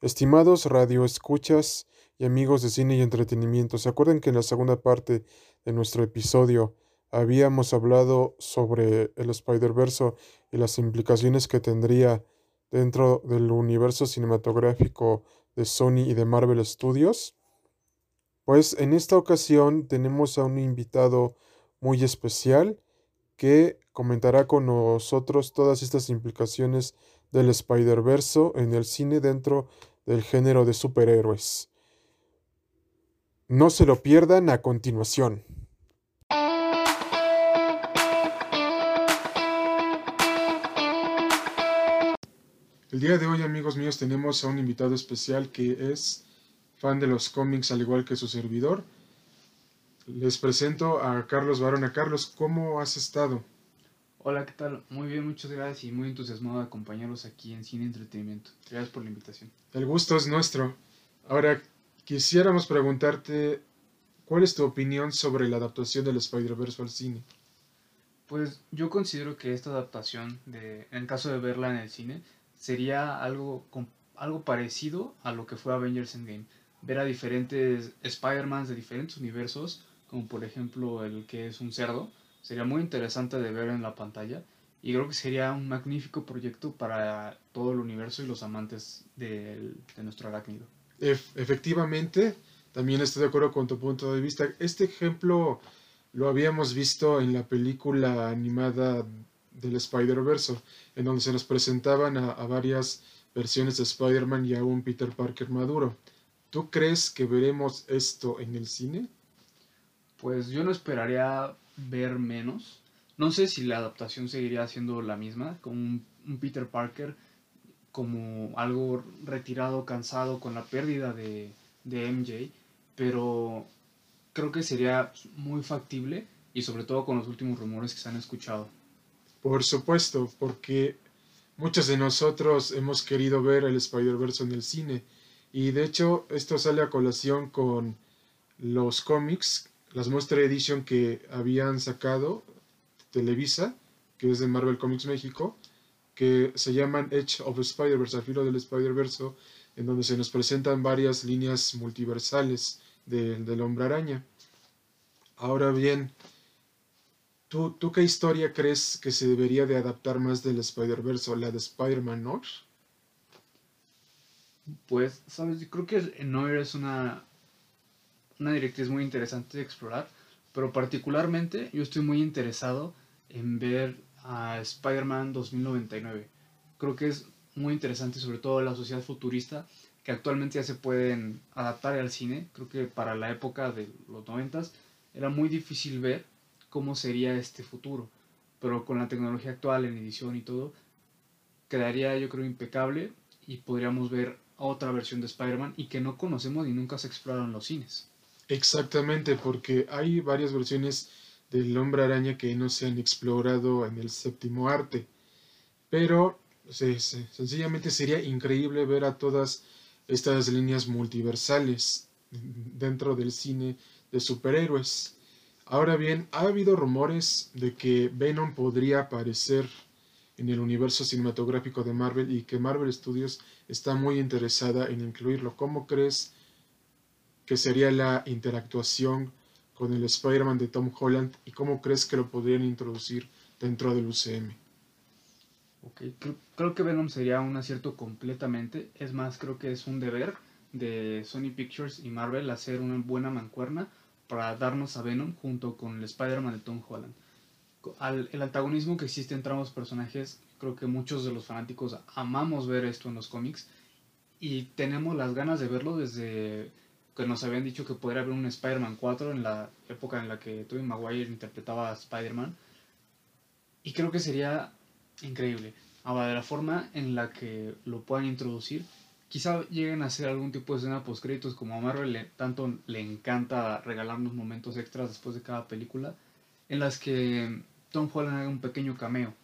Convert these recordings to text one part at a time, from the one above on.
Estimados radioescuchas y amigos de cine y entretenimiento, ¿se acuerdan que en la segunda parte de nuestro episodio habíamos hablado sobre el Spider-Verse y las implicaciones que tendría dentro del universo cinematográfico de Sony y de Marvel Studios? Pues en esta ocasión tenemos a un invitado muy especial que comentará con nosotros todas estas implicaciones del Spider-Verse en el cine dentro del género de superhéroes. No se lo pierdan a continuación. El día de hoy, amigos míos, tenemos a un invitado especial que es fan de los cómics al igual que su servidor. Les presento a Carlos Barona. Carlos, ¿cómo has estado? Hola, ¿qué tal? Muy bien, muchas gracias y muy entusiasmado de acompañarlos aquí en Cine Entretenimiento. Gracias por la invitación. El gusto es nuestro. Ahora, quisiéramos preguntarte, ¿cuál es tu opinión sobre la adaptación del Spider-Verse al cine? Pues yo considero que esta adaptación, de, en caso de verla en el cine, sería algo, algo parecido a lo que fue Avengers Endgame. Ver a diferentes Spider-Mans de diferentes universos, como por ejemplo el que es un cerdo, Sería muy interesante de ver en la pantalla y creo que sería un magnífico proyecto para todo el universo y los amantes de, de nuestro arácnido. efectivamente, también estoy de acuerdo con tu punto de vista. Este ejemplo lo habíamos visto en la película animada del Spider-Verse, en donde se nos presentaban a, a varias versiones de Spider-Man y a un Peter Parker maduro. ¿Tú crees que veremos esto en el cine? Pues yo no esperaría ver menos. No sé si la adaptación seguiría siendo la misma, con un, Peter Parker como algo retirado, cansado, con la pérdida de, de MJ, pero creo que sería muy factible y sobre todo con los últimos rumores que se han escuchado. Por supuesto, porque muchos de nosotros hemos querido ver el Spider-Verse en el cine y de hecho esto sale a colación con los cómics las Monster Edition que habían sacado Televisa, que es de Marvel Comics México, que se llaman Edge of Spider-Verse, al filo del Spider-Verse, en donde se nos presentan varias líneas multiversales del hombre araña. Ahora bien, ¿tú, ¿tú qué historia crees que se debería de adaptar más del Spider-Verse, la de Spider-Man Noir? Pues, sabes, yo creo que Noir es una una directriz muy interesante de explorar, pero particularmente yo estoy muy interesado en ver a Spider-Man 2099. Creo que es muy interesante, sobre todo la sociedad futurista, que actualmente ya se pueden adaptar al cine. Creo que para la época de los 90 era muy difícil ver cómo sería este futuro, pero con la tecnología actual en edición y todo, quedaría yo creo impecable y podríamos ver otra versión de Spider-Man y que no conocemos y nunca se exploraron los cines. Exactamente, porque hay varias versiones del hombre araña que no se han explorado en el séptimo arte. Pero sencillamente sería increíble ver a todas estas líneas multiversales dentro del cine de superhéroes. Ahora bien, ha habido rumores de que Venom podría aparecer en el universo cinematográfico de Marvel y que Marvel Studios está muy interesada en incluirlo. ¿Cómo crees que sería la interactuación con el Spider-Man de Tom Holland y cómo crees que lo podrían introducir dentro del UCM. Ok, creo, que Venom sería un acierto completamente. Es más, creo que es un deber de Sony Pictures y Marvel hacer una buena mancuerna para darnos a Venom junto con el Spider-Man de Tom Holland. el antagonismo que existe entre ambos personajes, creo que muchos de los fanáticos amamos ver esto en los cómics y tenemos las ganas de verlo desde que nos habían dicho que podría haber un Spider-Man 4 en la época en la que Tobey Maguire interpretaba a Spider-Man. Y creo que sería increíble. Ahora, de la forma en la que lo puedan introducir, quizá lleguen a hacer algún tipo de escena post-créditos, como a Marvel tanto le encanta regalarnos momentos extras después de cada película, en las que Tom Holland haga un pequeño cameo.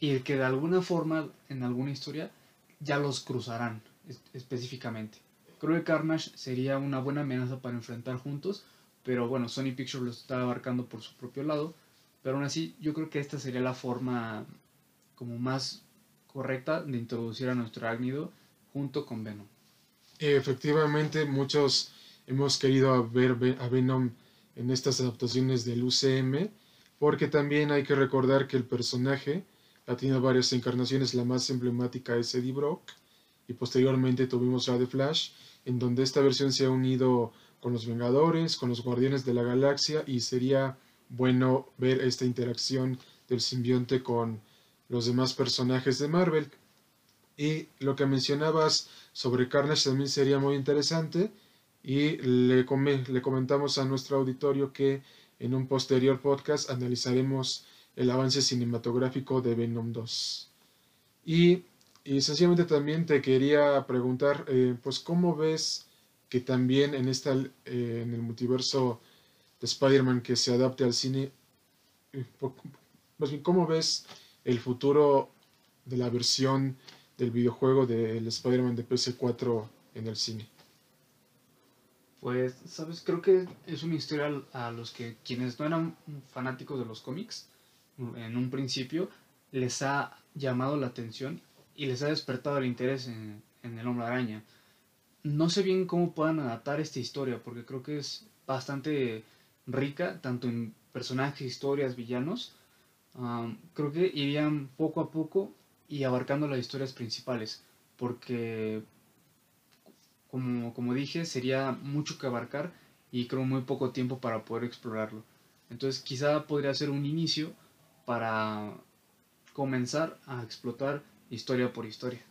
Y el que de alguna forma, en alguna historia, ya los cruzarán específicamente. Creo que Carnage sería una buena amenaza para enfrentar juntos, pero bueno, Sony Pictures lo está abarcando por su propio lado. Pero aún así, yo creo que esta sería la forma como más correcta de introducir a nuestro ágnido junto con Venom. Efectivamente, muchos hemos querido ver a Venom en estas adaptaciones del UCM, porque también hay que recordar que el personaje ha tenido varias encarnaciones, la más emblemática es Eddie Brock, y posteriormente tuvimos de Flash, en donde esta versión se ha unido con los Vengadores, con los Guardianes de la Galaxia, y sería bueno ver esta interacción del simbionte con los demás personajes de Marvel. Y lo que mencionabas sobre Carnage también sería muy interesante. Y le, le comentamos a nuestro auditorio que en un posterior podcast analizaremos el avance cinematográfico de Venom 2. Y, y sencillamente también te quería preguntar, eh, pues, ¿cómo ves que también en, esta, eh, en el multiverso de Spider-Man que se adapte al cine, eh, más bien, ¿cómo ves el futuro de la versión del videojuego del Spider-Man de PS4 en el cine? Pues, sabes, creo que es una historia a los que quienes no eran fanáticos de los cómics, en un principio, les ha llamado la atención y les ha despertado el interés en, el hombre araña. No sé bien cómo puedan adaptar esta historia, porque creo que es bastante rica, tanto en personajes, historias, villanos, creo que irían poco a poco y abarcando las historias principales, porque como, como dije, sería mucho que abarcar y creo muy poco tiempo para poder explorarlo. Entonces quizá podría ser un inicio para comenzar a explotar historia por historia.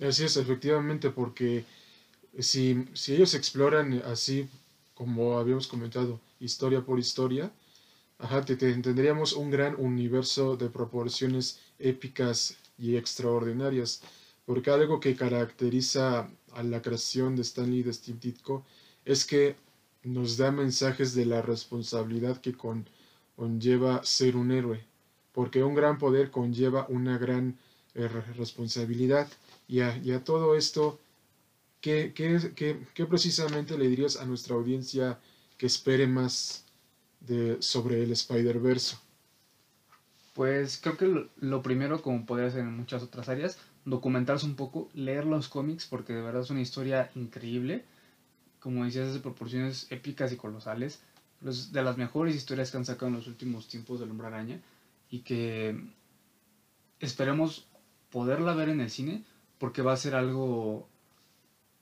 Así es, efectivamente, porque si, si ellos exploran así, como habíamos comentado, historia por historia, Ajá, te, tendríamos un gran universo de proporciones épicas y extraordinarias, porque algo que caracteriza a la creación de Stanley de Steve Ditko es que nos da mensajes de la responsabilidad que conlleva ser un héroe, porque un gran poder conlleva una gran responsabilidad. Y a, todo esto, ¿qué, qué precisamente le dirías a nuestra audiencia que espere más de, sobre el Spider-Verse? Pues creo que lo, primero, como podría ser en muchas otras áreas, documentarse un poco, leer los cómics, porque de verdad es una historia increíble. Como decías, es de proporciones épicas y colosales. Es de las mejores historias que han sacado en los últimos tiempos del Hombre Araña. Y que esperemos poderla ver en el cine, porque va a ser algo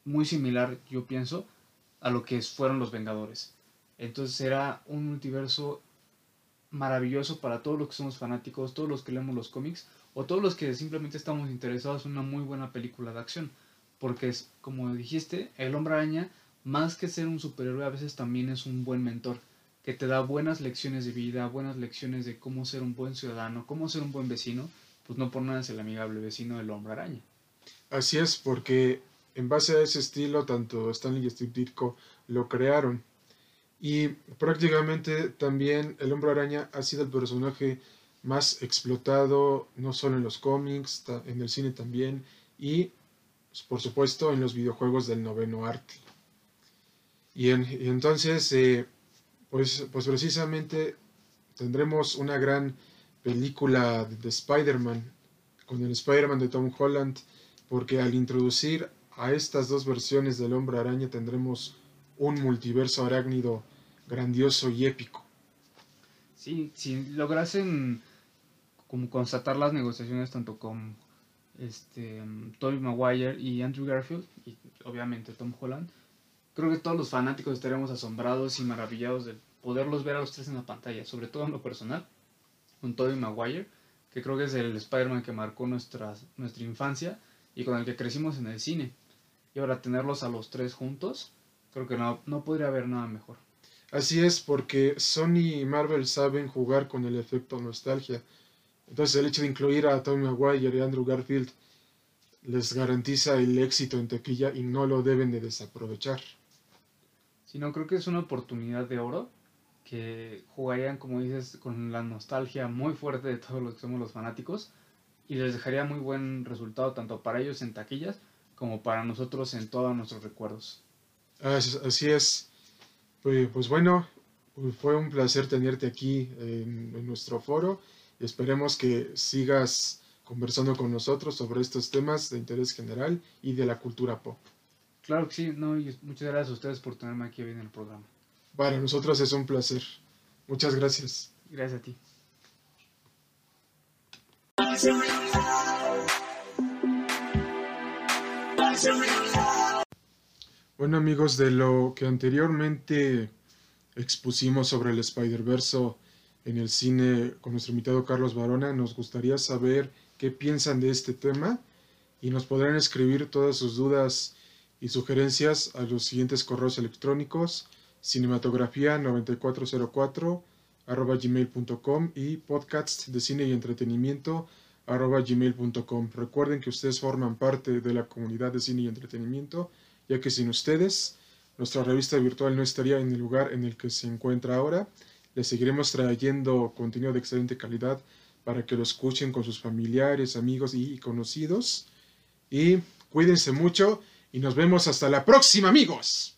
muy similar, yo pienso, a lo que fueron los Vengadores. Entonces será un multiverso maravilloso para todos los que somos fanáticos, todos los que leemos los cómics o todos los que simplemente estamos interesados en una muy buena película de acción. Porque es, como dijiste, el hombre araña, más que ser un superhéroe, a veces también es un buen mentor, que te da buenas lecciones de vida, buenas lecciones de cómo ser un buen ciudadano, cómo ser un buen vecino, pues no por nada es el amigable vecino del hombre araña. Así es, porque en base a ese estilo, tanto Stanley y Steve Ditko lo crearon y prácticamente también el hombre araña ha sido el personaje más explotado, no solo en los cómics, en el cine también, y pues, por supuesto en los videojuegos del noveno arte. Y, entonces, eh, pues, pues precisamente tendremos una gran película de, de Spider-Man, con el Spider-Man de Tom Holland, porque al introducir a estas dos versiones del hombre araña tendremos un multiverso arácnido grandioso y épico. Sí, si lograsen como constatar las negociaciones tanto con este Tobey Maguire y Andrew Garfield y obviamente Tom Holland, creo que todos los fanáticos estaríamos asombrados y maravillados de poderlos ver a los tres en la pantalla, sobre todo en lo personal, con Tobey Maguire, que creo que es el Spider-Man que marcó nuestra, nuestra infancia y con el que crecimos en el cine. Y ahora tenerlos a los tres juntos, Creo que no, no podría haber nada mejor. Así es, porque Sony y Marvel saben jugar con el efecto nostalgia. Entonces el hecho de incluir a Tommy Maguire y Andrew Garfield les garantiza el éxito en tequilla y no lo deben de desaprovechar. Sí, no, creo que es una oportunidad de oro que jugarían, como dices, con la nostalgia muy fuerte de todos los que somos los fanáticos y les dejaría muy buen resultado tanto para ellos en taquillas como para nosotros en todos nuestros recuerdos. Así es. Pues, bueno, fue un placer tenerte aquí en, nuestro foro. Esperemos que sigas conversando con nosotros sobre estos temas de interés general y de la cultura pop. Claro que sí, no, y muchas gracias a ustedes por tenerme aquí en el programa. Para nosotros es un placer. Muchas gracias. Gracias a ti. Bueno amigos, de lo que anteriormente expusimos sobre el Spider-Verse en el cine con nuestro invitado Carlos Barona, nos gustaría saber qué piensan de este tema y nos podrán escribir todas sus dudas y sugerencias a los siguientes correos electrónicos cinematografía9404 arroba gmail.com y podcast de cine y entretenimiento arroba gmail.com. Recuerden que ustedes forman parte de la comunidad de cine y entretenimiento, ya que sin ustedes nuestra revista virtual no estaría en el lugar en el que se encuentra ahora. Les seguiremos trayendo contenido de excelente calidad para que lo escuchen con sus familiares, amigos y conocidos. Y cuídense mucho y nos vemos hasta la próxima amigos.